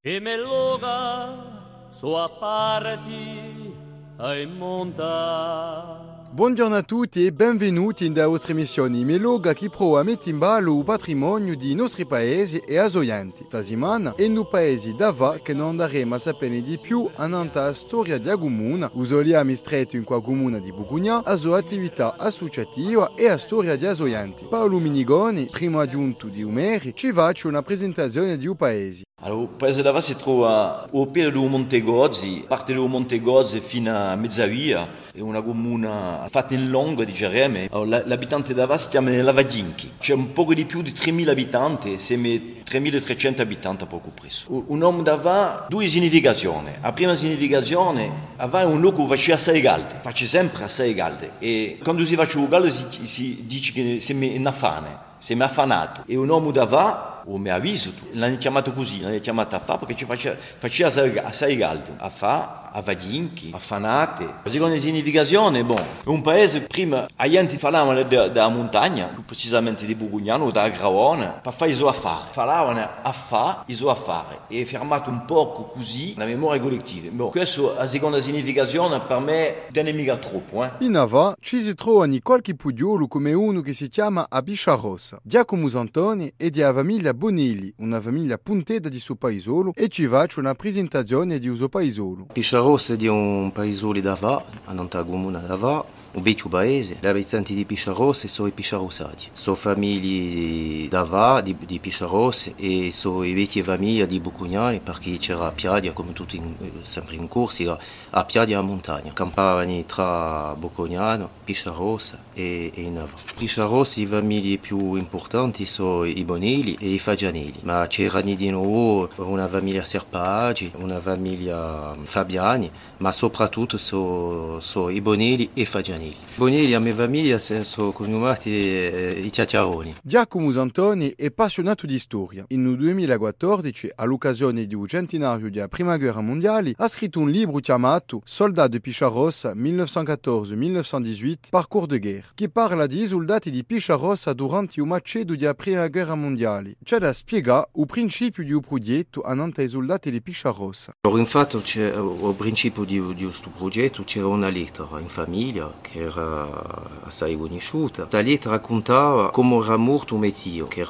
E me loga sua parti ai monta. Buongiorno a tutti e benvenuti in vostra emissione Meloga che prova a mettere in ballo il patrimonio dei nostri paesi e asoianti. Stasimana è un paese d'Ava che non andremo a sapere di più anante la storia di Agumuna, usoliamo stretto in qua comune di Bugugna, a sua attività associativa e a storia di asoianti. Paolo Minigoni, primo aggiunto di Umeri, ci faccia una presentazione di un paese. Allora, il paese d'Ava si trova al piede del Monte Gozzi, parte del Monte Gozzi fino a Mezzavia, è una comuna fatta in longo di Gereme. Allora, l'abitante d'Ava si chiama Lavaginchi, c'è un poco di più di 3.000 abitanti, siamo 3.300 abitanti a poco presso. Un nome d'Ava, due significazioni. La prima significazione, Ava è un luogo che faceva assai caldo, faccia sempre assai caldo e quando si fa caldo si, si dice che siamo in affane, siamo affanato. E un nome d'Ava o mi avviso, l'hanno chiamato così, l'hanno chiamato a fa perché ci faceva, faceva assai, a fa, a vadinchi, a fanate. La seconda significazione, bon, un paese prima, agli anti parlavano della montagna, più precisamente di Bugugnano, da Graone, per fare i suoi affari. Parlavano a fa i suoi affari e fermato un poco così la memoria collettiva. Bon, questa è la seconda significazione per me non è mica troppo. Eh. In Ava ci si trova qualche pudiolo come uno che si chiama Abiscia Rossa. Giacomo Santoni è di famiglia Bonelli, una famiglia puntetta di suo paesolo, e ci faccio una presentazione di suo paesolo. Pisciarossa è di un paesolo d'Ava, a Nantagomuna d'Ava, un vecchio paese. Gli abitanti di Pisciarossa sono i pisciarossati. Sono famiglie d'Ava, di, di Pisciarossa, e sono le vecchie famiglie di Bucugnani, perché c'era a Piadia, come tutti in, sempre in corsa, a Piadia a montagna. Campavano tra Bucugnano, Pisciarossa e, e Nava. Pisciarossa, le famiglie più importanti sono i Bonelli e i Fagianelli, ma c'erano di nuovo una famiglia Serpaggi, una famiglia Fabiani, ma soprattutto sono so i Bonelli e Fagianelli. Bonelli a mia famiglia sono conosciuti eh, i Ciacciaroni. Giacomo Santoni è appassionato di storia. In 2014, all'occasione di un centenario della Prima Guerra Mondiale, ha scritto un libro chiamato Soldato di Pisciarossa 1914-1918, Parcours de guerre, che parla di soldati di Pisciarossa durante il macedo della Prima Guerra Mondiale. C'è da spiegare il principio di progetto. Allora, infatti, al principio di, questo progetto c'era una lettera in famiglia che era assai conosciuta. La lettera raccontava come era morto mio zio, che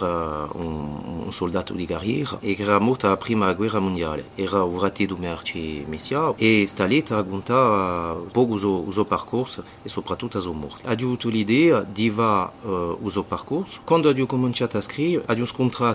un, un soldato di carriera e che era morto alla prima guerra mondiale. Era un merci messiao e questa lettera raccontava un po' il suo, il suo percorso e soprattutto la sua morte. Ha avuto l'idea di fare uh, il suo percorso. Quando ha cominciato a scrivere, ha scontrato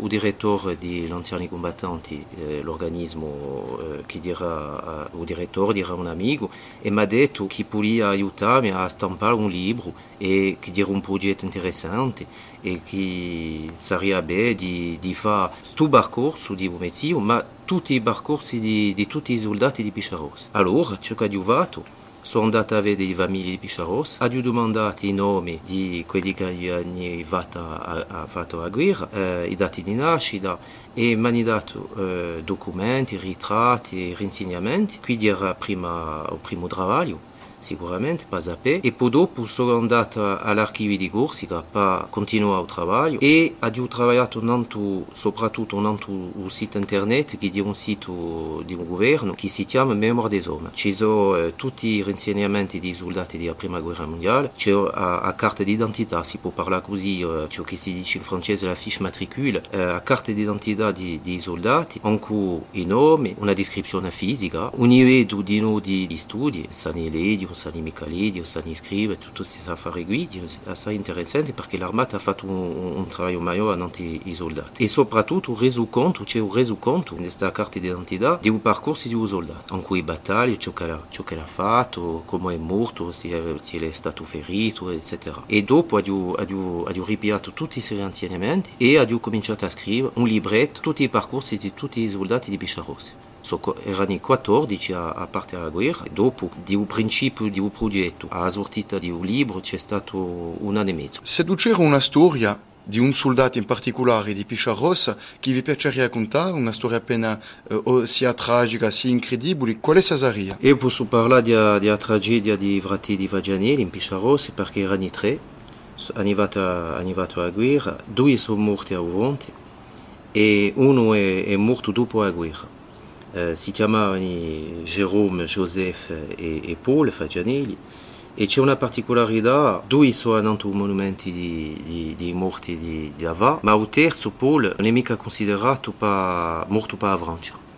il direttore degli anziani combattanti, eh, l'organismo eh, che era uh, il direttore era un amico e mi ha detto che poteva aiutarmi a stampare un libro e che era un progetto interessante e che sarebbe bene di, di fare questo percorso di un mezzo, ma tutti i percorsi di, di tutti i soldati di Pisciarossa. Allora, ciò che ho fatto sono andato a le famiglie di Pisciarossa, ho domandato i nomi di quelli che hanno fatto a, fatto la guerra, eh, i dati di nascita e mi hanno dato eh, documenti, ritratti e rinsegnamenti. Quindi era prima il primo lavoro sicuramente per sapere e poi dopo sono andato all'archivio di Corsica per continuare il lavoro e ho lavorato tanto, soprattutto sul sito internet che è un sito di un governo che si chiama Memoria des Hommes. Ci sono tutti i rinsegnamenti dei soldati della prima guerra mondiale c'è a, a carta d'identità si può parlare così eh, ciò che si dice in francese la fiche matricule eh, a carta d'identità di, dei soldati cui i nomi una descrizione fisica un livello di, di, di studi sani ledi Sani Micalidi, Sani Scribe, tutte queste affari qui, è assai interessante perché l'armata ha fatto un, un lavoro maggiore davanti ai soldati. E soprattutto un resoconto, c'è un resoconto in questa carta d'identità di un percorso di un soldato, in cui battaglie, ciò che l'ha, ciò che l'ha fatto, come è morto, se, se è stato ferito, eccetera. E dopo ha, ha, ha ripiato tutti questi insegnamenti e ha cominciato a scrivere un libretto, tutti i percorsi di tutti i soldati di Bisciarossi erano 14 a, a parte della guerra. Dopo, di un principio di un progetto, a sortita di un libro, c'è stato un anno e mezzo. Se c'era una storia di un soldato in particolare di Pisciarossa che vi piacerebbe raccontare, una storia appena eh, sia tragica sia incredibile, quale sarebbe? Io posso parlare della tragedia di Vrati di Vagianelli in Pisciarossa perché erano tre, arrivato, arrivato alla guerra, due sono morti a Uvonte e uno è, è morto dopo la guerra. Eh, si chiamavano Jerome, Joseph e, e Paul Fagianelli e c'è una particolarità, due sono monumenti di, di, di morti di, di Ava, ma il terzo, Paul, non è mica considerato pa, morto per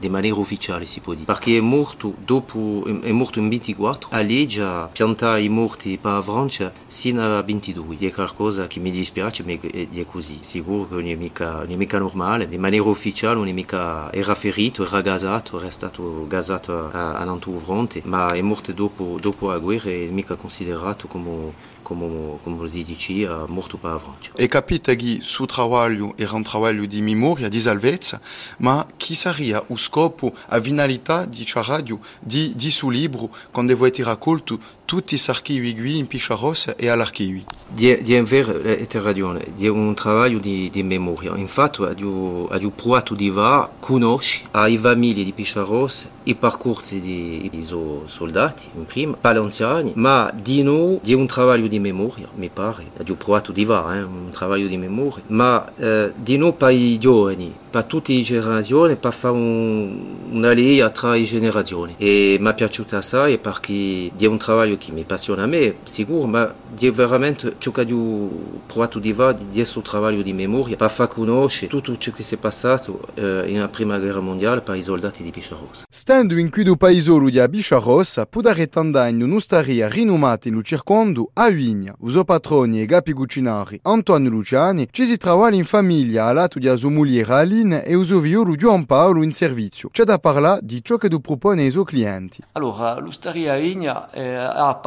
Di maniera ufficiale si può dire, perché è morto, dopo, è morto in 24, a legge piantare i morti per Francia sino a 22, è qualcosa che mi dispiace, ma è così, sicuro che non è mica, non è mica normale, di maniera ufficiale non è mica, era ferito, era gasato, era stato gasato a, a fronte, ma è morto dopo, dopo la guerra e è mica considerato come come, come si diceva, morto per la Francia. E capite che su trabalho era un trabalho di memoria, di salvezza, ma chi sarebbe lo scopo, la finalità di questa radio, di, di suo libro, quando voi raccolto tutti gli archivi qui in Picharos e all'archivio? Di, di vero, è ragione, di un lavoro di, di memoria. Infatti, ho, ho provato di va, conosci le famiglie di Picharos, i percorsi di, di soldati, in prima, palanziani, ma di noi, di un lavoro di memoria, mi pare. Ho provato di va, eh, un lavoro di memoria, ma eh, di noi per i giovani, per tutte le generazioni, per fare un, una linea tra le generazioni. E mi è piaciuto assai perché è un lavoro che mi passiona a me, sicuro, ma è veramente ciò che ho provato di fare, di questo lavoro di memoria, per far conoscere tutto ciò che si è passato eh, nella prima guerra mondiale per i soldati di Picharos. Stando in cui do paesolo di Bicharos, pudare tandagno un'osteria rinomata in circondo a Vigna. Uso patroni e gapi cucinari Antonio Luciani ci si trovano in famiglia a lato di sua moglie Aline e uso violo Paolo in servizio. C'è da parlare di ciò che do propone ai suoi clienti. Allora, l'osteria Vigna eh, ha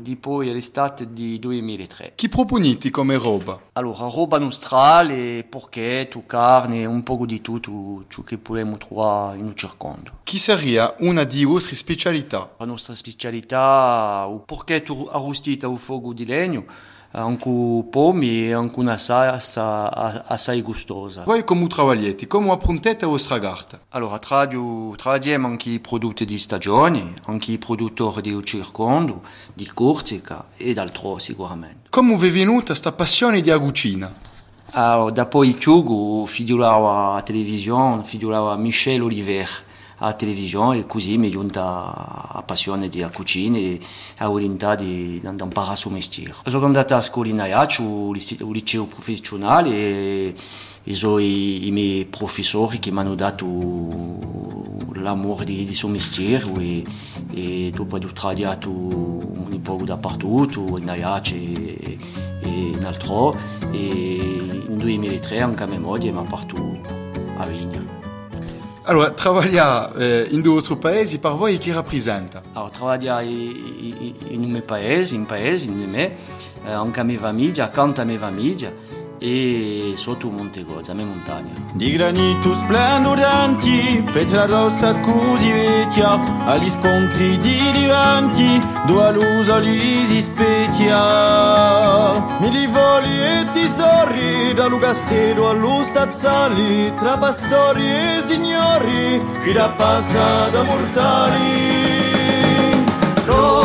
di poi l'estate di 2003. Chi proponiti come roba? Allora, roba nostrale, porchetto, carne, un po' di tutto ciò che possiamo trovare in un circondo. Chi sarebbe una di vostre specialità? La nostra specialità, il porchetto arrostito al fuoco di legno, anche pomi e anche una salsa assai gustosa. Voi come lavorate? Come approntate la vostra carta? Allora, tradiamo anche i prodotti di stagione, anche i produttori di circondo, di Corsica e d'altro sicuramente. Come vi è venuta questa passione di cucina? Allora, dopo il Ciugo, figurava a televisione, figurava Michel Oliver a televisione e così mi è giunta la passione della cucina e la volontà di, di imparare il mestiere. Sono andato a scuola in Aiaccio, al liceo professionale e, e sono i, i, miei professori che mi hanno dato l'amore di, di suo mestiere e, e dopo ho lavorato un po' dappertutto, in Aiaccio e, e in altro e in 2003 anche a mia moglie mi ha portato a Vigna. Allora, trabalhar eh, in due vostri paesi per voi chi rappresenta? Allora, trabalhare in un mio paese, in paese, in me, eh, anche a mia famiglia, accanto a mia famiglia e sotto Monte Gozza, mia montagna. Di granito splendorenti, Petra rossa così vecchia, agli scontri di divanti, due lusa li si specchia. Mi li voli e tesori, da Lugastero allo Stazzali, tra pastori e signori, chi da passa da mortali. Rogo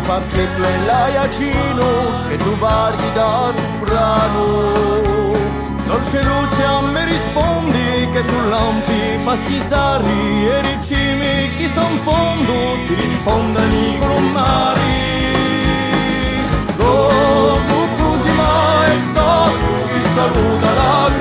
a far che tu e l'aiacino che tu varghi da soprano. Dolce luce a me rispondi che tu lampi pastisari e ricimi chi son fondo ti rispondono i colonnari Dopo così maestoso chi saluta la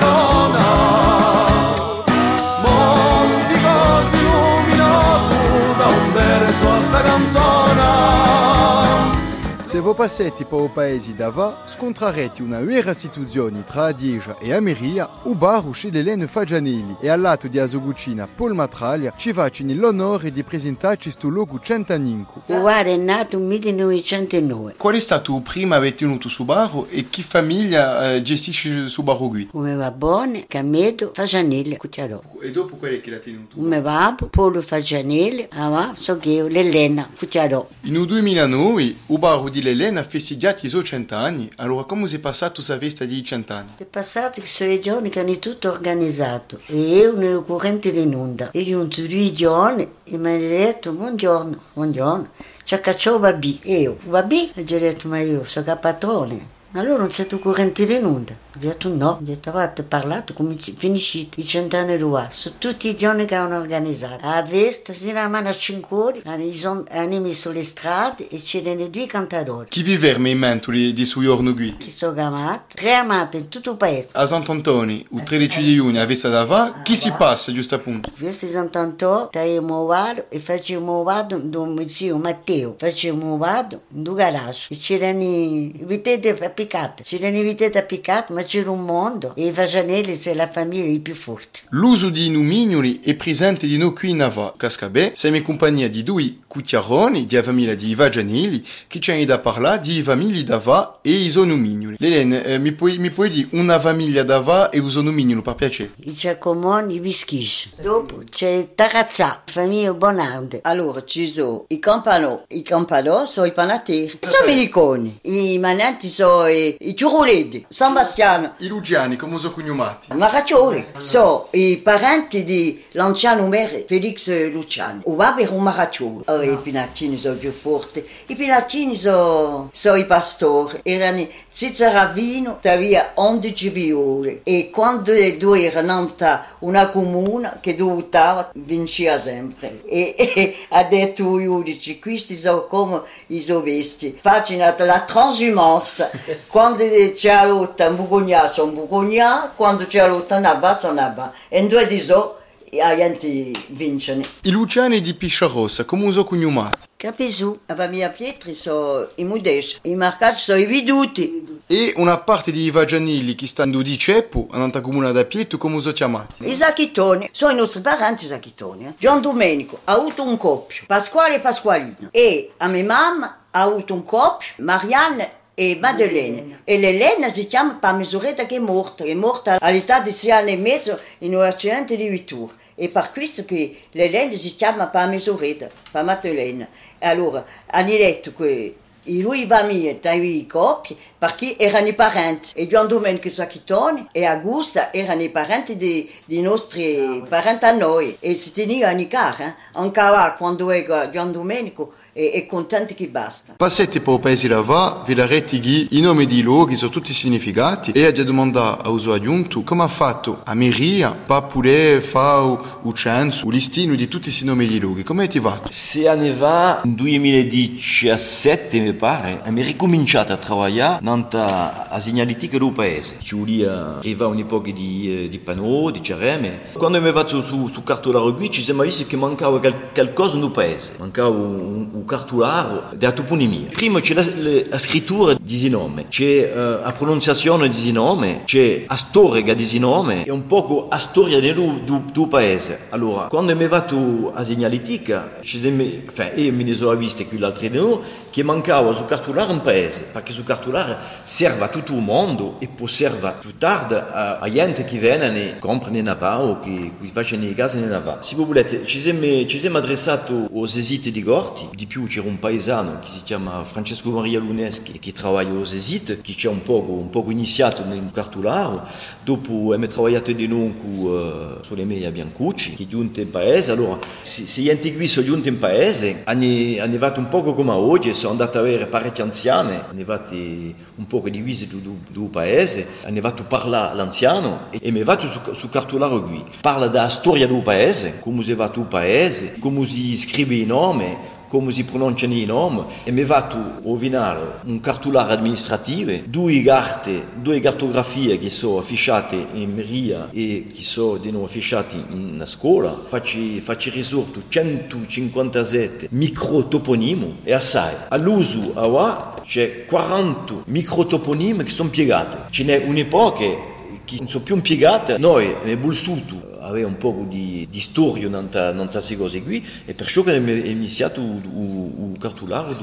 Se vo passetti pa o paesi d'ava, scontrareti una vera situazione tra Adieja e Ameria, u bar uscì l'Elene Fagianelli e al lato di Asogucina Paul Matraglia ci facini l'onore di presentarci sto logo Centaninco. Guarda, è nato nel 1909. Qual è stato il primo a tenuto su barro e che famiglia eh, gestisce su barro qui? Come va bene, Camedo, Fagianelli, Cucciarò. E dopo qual è che l'ha tenuto? Come va, Paolo Fagianelli, ah, so che io, l'Elena, Cucciarò. In 2009 il barro di l'Elena ha festeggiato i suoi cent'anni, allora come si è passato questa festa di cent'anni? È passato che sono i giorni che hanno tutto organizzato e io non ero corrente in onda. E io due giorni e mi hanno detto buongiorno, buongiorno, ci cacciato babì. E io, babì? E gli ho detto ma io sono patrone. Allora non sei tu corrente in onda? Ho detto no, ho detto avete parlato come ci- finiscite i cent'anni d'ora. Sono tutti i giorni che hanno organizzato. A Vesta, sino a 5 ore, hanno, messo le strade e c'erano due cantatori. Chi vive in mente di suo giorno qui? Che sono amati, tre amati in tutto il paese. A Sant'Antoni, il 13 di giugno a Vesta d'Ava, chi si passa giusto appunto? Questi Sant'Antò, stavamo vado e facevamo vado do mio zio Matteo, facevamo vado in due garage e c'erano i vitette appiccate, c'erano i vitette appiccate ma c'era un mondo e i Fagianelli sono la famiglia più forte. L'uso di nomignoli è presente di noi qui in Ava. Cascabè, siamo in compagnia di due cucchiaroni di famiglia di Vagianelli che ci hanno da parlare di famiglie d'Ava e i suoi nomignoli. Lelene, eh, mi, puoi, mi puoi dire una famiglia d'Ava e un suo nomignolo per piacere? I Giacomoni, i Vischis. Dopo c'è Tarazzà, famiglia Bonarde. Allora ci sono i campanò, i campanò sono i panateri, sono i miliconi, i mananti sono i, i ciuruleti, San Bastiano, I Lugiani, come sono cognomati? i maraccioli, sono i parenti di l'anziano mere Felix Luciani. O babbo era un maracciolo, oh, i pinacini sono più forti, i pinacini sono, sono i pastori, erano senza ravino, aveva 11 viole e quando i due erano nata una comune che doveva vinceva sempre. E, e ha detto ai giudici, questi sono come i sovesti, facciano la transhumance. quando c'è la lotta in Bugogna sono Bugogna, quando c'è lotta in Abba sono Abba. E in due di so, gente vince. I Luciani di Pisciarossa, come sono cognomati? Capisù. La famiglia Pietri sono i Mudesci, i Marcacci sono i Viduti. E una parte di Vagianelli che stanno di Ceppo, nella comune da Pietro, come sono chiamati? I Zacchitoni sono i nostri parenti Zacchitoni. Eh? Gian Domenico ha avuto un coppio, Pasquale e Pasqualino. E a mia mamma ha avuto un coppio, Marianne e Madeleine. E l'Elena si chiama per misuretta che è morta, è morta all'età di sei anni e mezzo in un accidente di vettura. E per questo che l'Elena si chiama per misuretta, per Madeleine. E allora hanno detto che e lui va mia, i coppie, perché erano i parenti. E Gian Domenico Sacchitoni e Augusta erano i parenti dei, dei nostri parenti a noi. E si tenevano i cari. Eh? Ancora quando era Gian Domenico è, è contento che basta. Passetti per il paese d'Ava, vi darete ghi i nomi di luoghi sono tutti significati e ha domandato al suo aggiunto come ha fatto a Meria per poter fare il censo, il listino di tutti questi nomi di luoghi. Come ti va? Sei anni fa, nel 2017 mi pare, abbiamo ricominciato a lavorare nella segnaletica del paese. Ci voleva arrivare un'epoca di, eh, di panò, di cereme. Quando mi vado su, su cartolare qui ci siamo visti che mancava qual- qualcosa nel paese. Mancava un, un cartolare della toponimia. Prima c'è la, la scrittura di nome, c'è eh, la pronunciazione di nome, c'è la storia di nome e un poco la storia del paese. Allora, quando mi vado a segnaletica, ci siamo, enfin, io mi ne sono visto qui l'altro giorno che mancava su cartolare un paese, perché su cartolare serve a tutto il mondo e può servire più tardi a, a gente che viene e compra in Nava o che, che fa nei case in Nava. Se volete, ci siamo, adressati aux esiti di Gorti, di più più c'era un paesano che si chiama Francesco Maria Luneschi che lavora allo Esit, che ci un poco, un poco iniziato nel cartolaro, dopo abbiamo lavorato di nuovo con uh, sulle media Biancucci, che è giunto in paese, allora se, se gli antichi sono giunti in paese, hanno, fatto un po' come oggi, sono andati a avere parecchie anziane, hanno fatto un po' di visite del paese, hanno fatto parlare l'anziano e mi è fatto su, su cartolaro qui, parla della storia del paese, come si va il paese, come si scrive i nomi, come si pronunciano i nomi e mi è fatto rovinare un cartolare amministrativo, due carte, due cartografie che sono affichate in Maria e che sono di nuovo affichate in scuola, faccio, faccio risorto 157 microtoponimi e assai. All'uso a c'è 40 microtoponimi che sono piegati. Ce n'è un'epoca che non sono più impiegate, noi abbiamo vissuto aveva un po' di, di storia in queste cose qui e perciò abbiamo iniziato il cartolare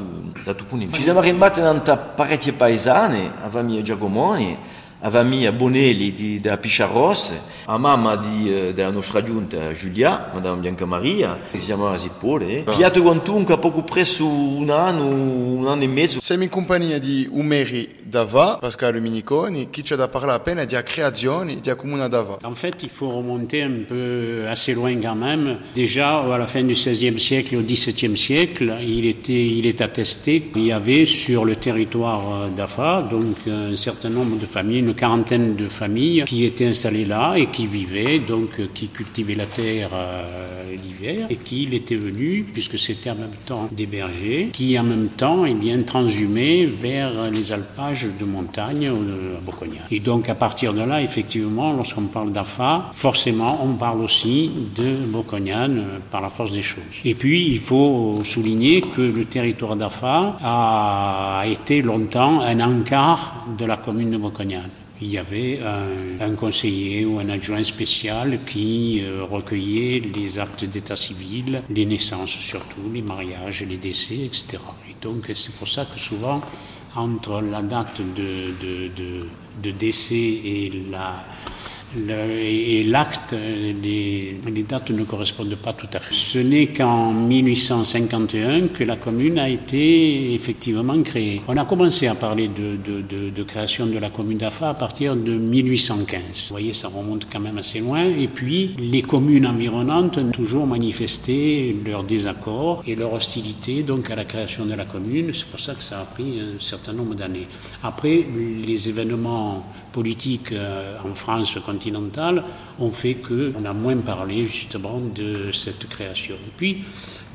da Tupunin. Ci siamo arrivati in parecchie paesane, avevamo Giacomoni, avevamo Bonelli di, da Pisciaros, a mamma di, eh, della nostra giunta Giulia, Madame Bianca Maria, che si chiamava Zippole, ah. Piato Guantunca poco presso un anno, un anno e mezzo. Siamo in compagnia di Umeri Dava, Pascal Miniconi, qui ci da parlare appena di creazione di Comuna Dava. En fait, il faut remonter un peu assez loin quand même. Déjà, à la fin du XVIe siècle et au XVIIe siècle, il, était, il est attesté qu'il y avait sur le territoire d'Afa, donc un certain nombre de familles, une quarantaine de familles qui étaient installées là et qui vivaient, donc qui cultivaient la terre euh, l'hiver et qui l'étaient venus, puisque c'était en même temps des bergers, qui en même temps eh bien, transhumaient vers les alpages de montagne euh, à Boconia. Et donc à partir de là, effectivement, lorsqu'on parle d'Afa, forcément on parle aussi de Bocognan euh, par la force des choses. Et puis il faut souligner que le territoire d'Afa a été longtemps un encart de la commune de Bocognan il y avait un, conseiller ou un adjoint spécial qui euh, recueillait les actes d'état civil, les naissances surtout, les mariages, les décès, etc. Et donc c'est pour ça que souvent, entre la date de, de, de décès et la et l'acte, les, dates ne correspondent pas tout à fait. Ce n'est qu'en 1851 que la commune a été effectivement créée. On a commencé à parler de, création de la commune d'Afa à partir de 1815. Vous voyez, ça remonte quand même assez loin. Et puis, les communes environnantes ont toujours manifesté leur désaccord et leur hostilité donc à la création de la commune. C'est pour ça que ça a pris un certain nombre d'années. Après, les événements politiques euh, en France ont fait qu'on a moins parlé justement de cette création. Et puis,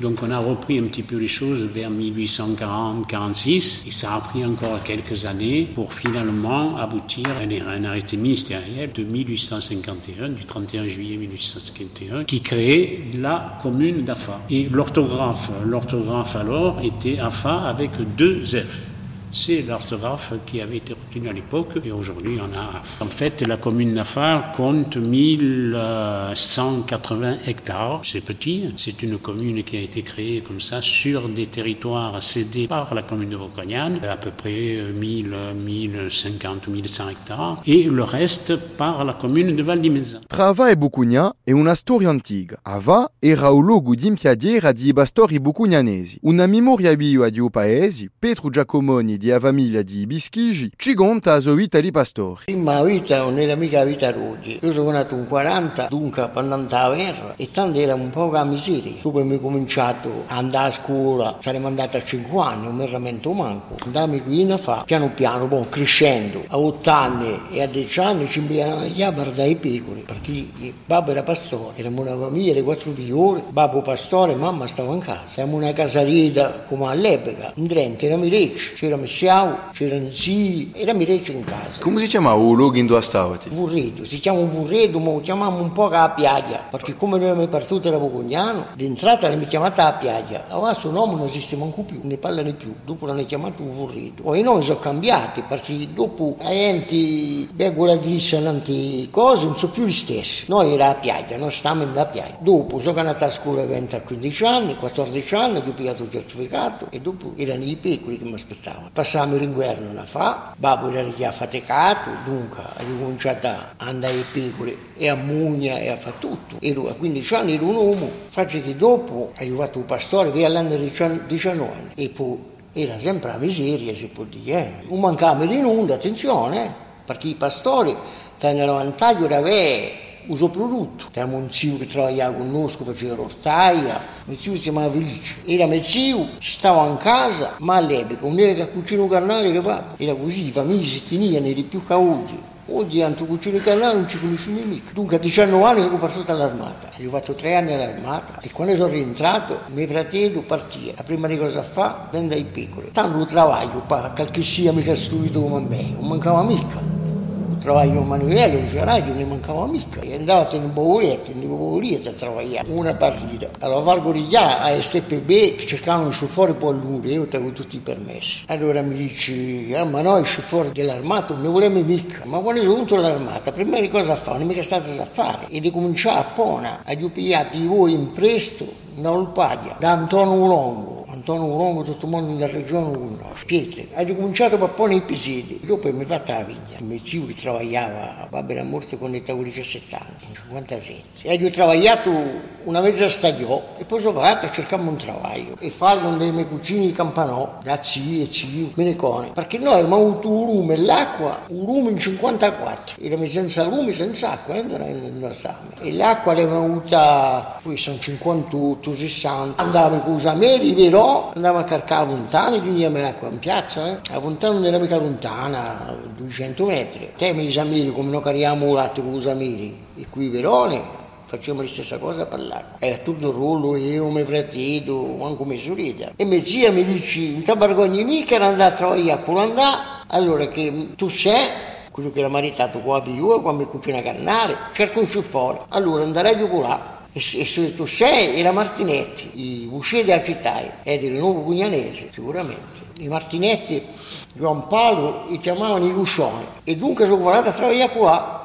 donc on a repris un petit peu les choses vers 1840-46 et ça a pris encore quelques années pour finalement aboutir à un arrêté ministériel de 1851, du 31 juillet 1851, qui créait la commune d'Afa. Et l'orthographe, l'orthographe alors était Afa avec deux F. C'est l'orthographe qui avait été retenu à l'époque et aujourd'hui on a. En fait, la commune d'Afar compte 1180 hectares. C'est petit, c'est une commune qui a été créée comme ça sur des territoires cédés par la commune de Bocognan, à peu près 1000, 1050 ou 1100 hectares, et le reste par la commune de Val di Mezza. Trava e Bucugna è una storia antica. Ava era un luogo di impiadiera di bastori bucugnanesi. Una memoria viva di un paese, Giacomoni di famiglia di Bischigi, ci conta a sua vita di pastore. Prima vita non era mica vita roggi. Io sono nato in 40, dunque andando a guerra, e tanto era un po' a miseria. Dopo mi ho cominciato a andare a scuola, saremmo andati a 5 anni, non mi ramento manco. Andammi qui in fa, piano piano, bon, crescendo. A 8 anni e a 10 anni ci inviavano gli abar dai piccoli, perché il babbo era pastore, eravamo una famiglia di quattro figlioli, babbo pastore, mamma stava in casa. Siamo una casarita come all'epoca, in Trento era Mirecci, c'era Messiau, c'erano zii, era Mirecci in casa. Come si chiama il luogo in dove stavate? Vurredo, si chiama Vurredo, ma lo chiamiamo un po' a piaggia, perché come noi abbiamo partito da Pocognano, d'entrata l'abbiamo chiamata a piaggia, adesso il nome non esiste manco più, ne parlano più, dopo l'hanno chiamato Vurredo. Poi i nomi sono cambiati, perché dopo a enti, begolatrice, tante cose, non sono più gli stessi. Noi era a piaggia, noi stavamo in da piaggia. Dopo sono andato a scuola 20 a 15 anni, 14 anni, dopo ho pigliato il certificato e dopo erano i piccoli che mi aspettavano passammo l'inverno a fa, babbo era già faticato, dunque ha cominciato a andare ai piccoli e a mugna e a fare tutto. Ero a 15 anni, ero un uomo, faccio che dopo ha aiutato un pastore, via all'anno 19 anni, e poi era sempre la miseria, si può dire. Non mancava di nulla, attenzione, perché i pastori hanno vantaggio di avere usufrutto. Abbiamo un zio che lavorava con noi, che faceva rottaia, mio zio si chiamava Felice. Era mio zio, stava in casa, ma all'epoca non era che cucina un carnale, era papà. Era così, le famiglie si tenivano di più che oggi. Oggi cucina il carnale non ci conosciamo mica. Dunque a 19 anni sono partito all'armata, ho fatto tre anni all'armata e quando sono rientrato, mio fratello partì. La prima cosa fa, vende i piccoli. Tanto lavoro, qualche sia mica stupido come me, non mancava mica travaglio manuale, il radio ne mancava mica. E andavo in Bauretto, in Bauretto a lavorare una partita. Allora Valgo Riglià a STPB cercavano un fuori poi lungo, io avevo tutti i permessi. Allora mi dice, ah, ma noi fuori dell'armata non ne volevamo mica. Ma quando sono venuto all'armata, prima di cosa fa? Non è mica stato a fare. E di cominciare a Pona, a pigliati voi in presto, da Olpadia, da Antonio Longo, Antonio Longo, tutto il mondo della regione conosce, Pietri. Ha cominciato a porre i pisiti, dopo mi fa la vigna. Mio zio che lavorava, babbo era morto con l'età di 17 anni, 57. E ho lavorato una mezza stagione e poi sono andato a cercare un lavoro e fare con dei miei cugini di Campanò, da zio e zio, Menecone, perché noi abbiamo avuto un lume, l'acqua, un lume in 54, eravamo senza lume, senza acqua, eh, non, non E l'acqua l'abbiamo avuta, poi sono 58, 60, andavo con i ameri, però andavo a caricare a Fontana, quindi me l'acqua in piazza, eh. a Fontana non era mica lontana, 200 metri. Te mi esamini come noi cariamo un latte con i ameri, e qui Verone, facciamo la stessa cosa per l'acqua. E a tutto il ruolo io, mio fratello, anche mia sorella. E mia zia mi dice, non ti vergogni mica di andare a trovare a culandà, allora che tu sei quello che era maritato qua a Viua, qua mi cucina carnale, cerco un fuori. Allora andrei a giocare e, e tu sei e la Martinetti, i usciti della città e del nuovo Pugnanese sicuramente. I Martinetti, Juan Paolo, li chiamavano i Guscioni e dunque sono volato a trovare qua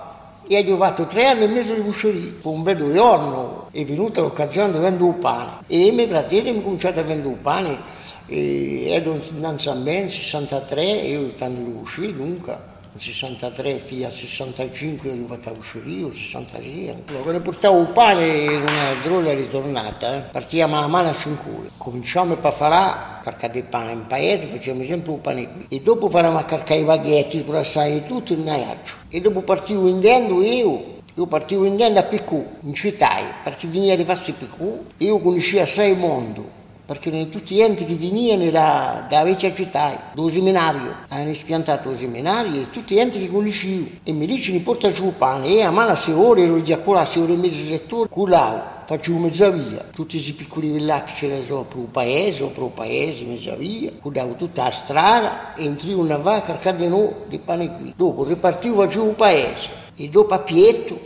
e ho fatto tre anni e mezzo di busceria, per un bel giorno è venuta l'occasione di vendere un pane. E i miei fratelli mi cominciato a vendere un pane e ero a me nel 63 io tanti usciti dunque 63 fino a 65 ero fatto uscire, 66. Quando portavo il pane era una droga ritornata, eh. partiamo a mano a 5 Cominciamo a fare caricare il pane in paese, facevamo sempre un pane qui. E dopo facevamo a caricare i baghetti, i croissant e tutto in Naiaccio. E dopo partivo indendo io io partivo indendo a Picù, in città, perché veniva di farsi Picù. Io conoscevo il mondo, perché tutti gli enti che venivano da, da vecchia città, dal seminario, hanno spiantato il seminario tutti gli enti che conoscevo. E mi dicono, porta giù il pane, e a mano se ore ero di accola, se ore e mezzo settore, culau facevo mezza via, tutti questi piccoli villaggi ce ne sono per il paese per il paese, mezza via, cuidavo tutta la strada, entrivo una va a caricare noi di pane qui. Dopo ripartivo facevo il paese. E dopo a Pietro,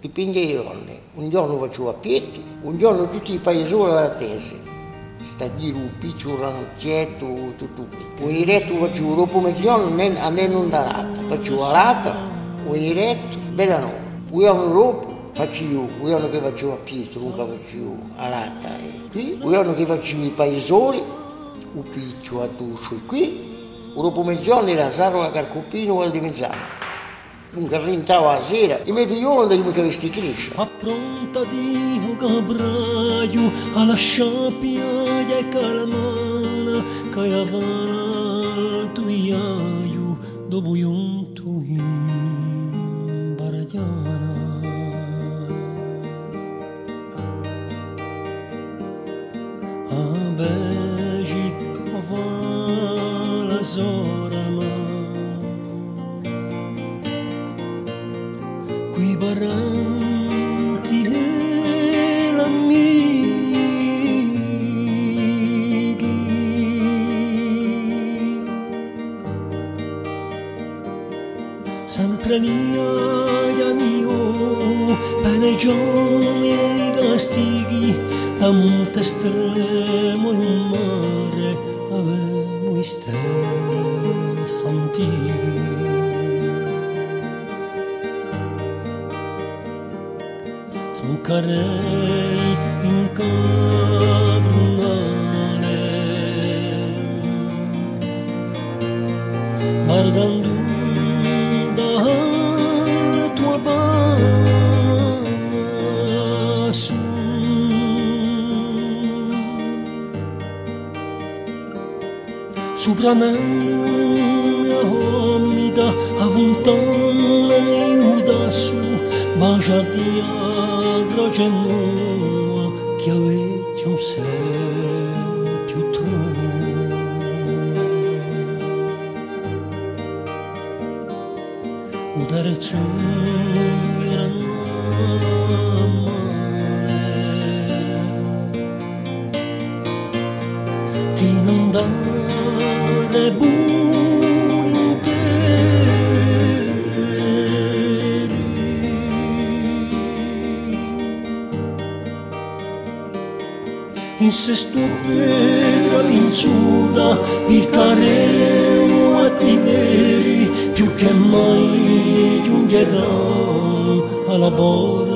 dipende dai giorni, un giorno facevo a Pietro, un giorno tutti i paesi alla tesi stabilire piccolo ranocchietto, tutto qui. Un diretto faccio dopo mezz'ora, a me non da latta, faccio la latta, un diretto, bella no, un giorno dopo faccio io, un giorno che faccio a Pietro, comunque faccio a latta, e qui, un giorno che faccio i paesoli, un piccio a tuscio qui, mezz'ora era Saro la Carcopino o al di mezz'anno un garrintava a sera e mi figliolo non mica vesti cresce appronta Dio cabraio alla sciappia e calamana che avana al tuiaio dopo un tuin baragliana a begi va la sempre nia mio panegioni e castighi da monte estremo in mare avevamo gli stessi antichi. Bucarei in cabronale sopra me omida avuntana iudasu bacia di agroce noa che avete un sé più tro udare erano in sesto pietra vinzuda picaremo a tineri più che mai giungheranno alla bordo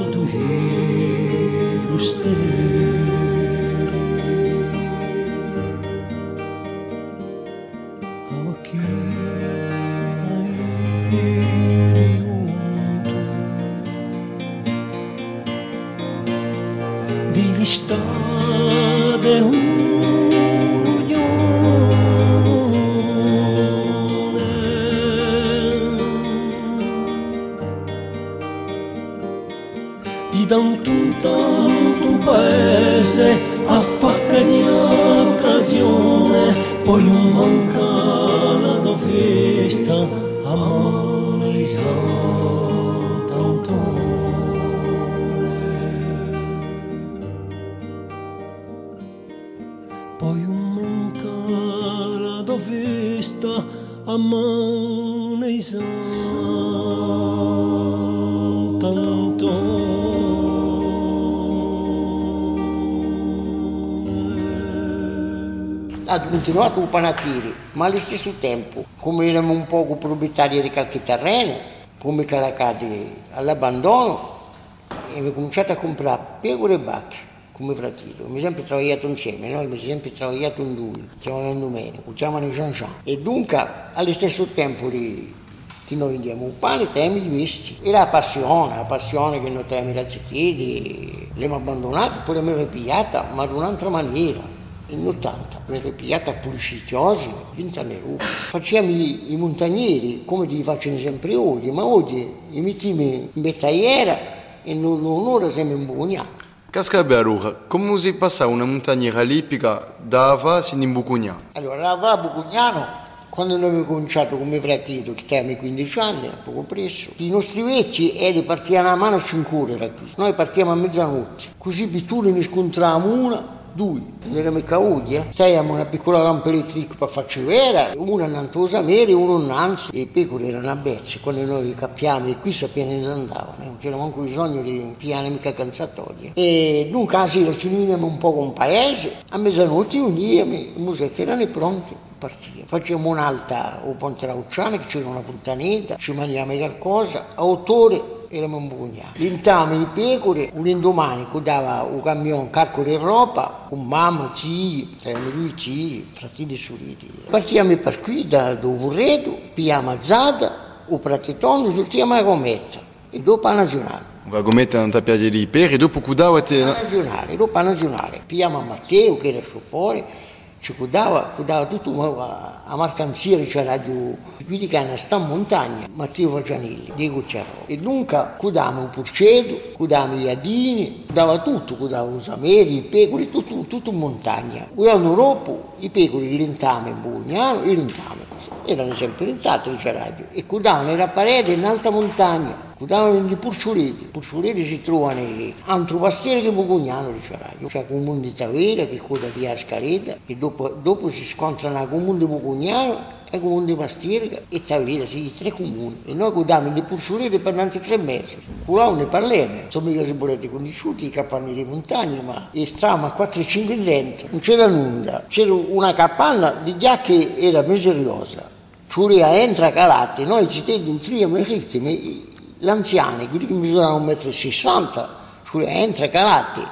continuato un panatiri, ma allo stesso tempo, come eravamo un poco proprietari di qualche terreno, come caracati all'abbandono, abbiamo cominciato a comprare pecore e vacche come fratello. Abbiamo sempre lavorato insieme, noi abbiamo sempre lavorato in due, chiamano Domenico, chiamano Jean Jean. E dunque, allo stesso tempo di, che noi vendiamo un pane, temi diversi. Era la passione, la passione che noi temi da zittiti, l'abbiamo abbandonata, poi l'abbiamo ripigliata, ma in un'altra maniera. In 80 l'abbiamo ripigliata pubblicitosi, vinta nero. Facciamo i, i montagneri, come li facciano sempre oggi, ma oggi i mettiamo in bettagliera e non l'onore siamo in buoniaco. Casca Bearuga, come si passa una montagniera lipica da Ava sin in Bucugna? Allora, a Bucugnano, quando noi abbiamo cominciato come fratello, che abbiamo 15 anni, poco presto, i nostri vecchi partivano a mano a 5 ore da qui. Noi partiamo a mezzanotte, così pitture ne scontravamo una, due, mica oggi, eh. Stavamo una piccola lampa elettrica per farci vera, una innanzi a Samere e uno innanzi, e i pecore erano a bezze, quando noi capiamo e qui sappiamo che andavano, eh. non c'era manco bisogno di piane mica cansatorie. E dunque a sera ci un po' con il paese, a mezzanotte uniamo, i musetti erano pronti partire. Facciamo un'alta o Ponte Raucciano, che c'era una fontanetta, ci mangiamo qualcosa, a otto ore eravamo in Bugna. L'intame di pecore, un indomani che dava un camion carico di roba, con mamma, zii, erano lui zii, fratelli e sorelle. Partiamo per qui da Dovurredo, pigliamo a Zada, o Prateton, giuntiamo a Gometta, e dopo a Nazionale. La gometta non ti piace di peri, dopo cudavate... A Nazionale, dopo a Nazionale. Pigliamo a Matteo, che era su fuori, cudava, cudava tutto ma a mercanzia c'era più quindi che sta in montagna Matteo Fagianelli di Cucciarò e dunque cudava un purcedo cudava gli adini cudava tutto cudava i sameri i pecori tutto, tutto in montagna. Un dopo i pecori l'intame in Bugnano e l'intame erano sempre lentati di Ceradio e cudavano nella parete in alta montagna cudavano di purcioleti purcioleti si trovano altro pastiere che Bugugnano di Ceradio c'è il comune di Tavera che coda via Scareta e dopo, dopo si scontrano il comune di Bugugnano e il comune di Pastierica e Tavera, sì, tre comuni. E noi cudavamo di purcioleti per tanti tre mesi. Culavamo ne parliamo, insomma io si volete conosciuti, i capanni di montagna, ma e stavamo a 4-5 dentro, non c'era nulla. C'era una capanna di giacche era miseriosa. Ciuria entra calati, noi ci teniamo in tria, ma ritmi, l'anziano, quelli che misuravano 1,60 m, cioè entra calati,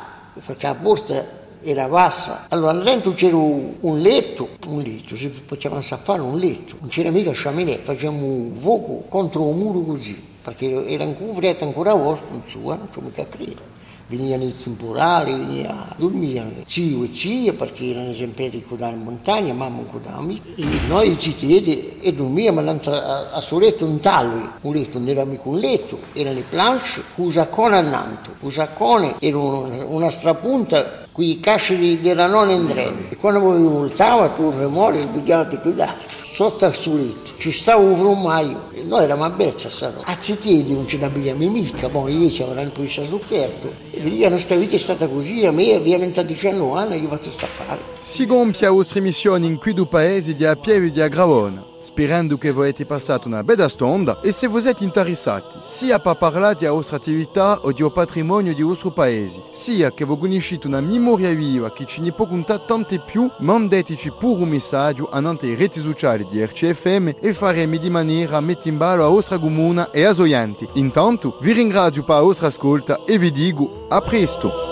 perché a borsa era bassa. Allora dentro c'era un letto, un letto, se facevamo a fare un letto, non c'era mica sciaminè, facevamo un fuoco contro un muro così, perché era un freddo ancora vostro, non so, non so mica credere venivano i temporali, veniva, dormivano zio e zia perché erano sempre di in montagna, mamma con amici. E noi ci zitieti e dormivamo a, a suo letto in tallo, un letto non era mica un letto, erano le planche, con un saccone annanto. Un saccone era una, una strapunta con i casci della nonna in treno. E quando voi voltava, tu remore sbigliavate qui d'altro, sotto al suletto. Ci stava un frumaio. E noi eravamo a Bezza, sarò. A Zitiedi non ce ne abbiamo mica, poi invece avranno preso sofferto. E lì la nostra vita è stata così, a me ovviamente a 19 anni io faccio sta fare. Si gonfia le vostre missioni in qui du paese di a Pieve di Agravona. Sperando che avete passato una bella stonda e se vous êtes interessati sia per parlare di vostra attività o di patrimonio di vostro paese, sia che voi conoscete una memoria viva che ci ne può contare tante più, mandeteci pure un messaggio a nante reti sociali di RCFM e faremo di maniera a mettere in ballo a vostra comuna e a Zoianti. Intanto vi ringrazio per la vostra ascolta e vi dico a presto!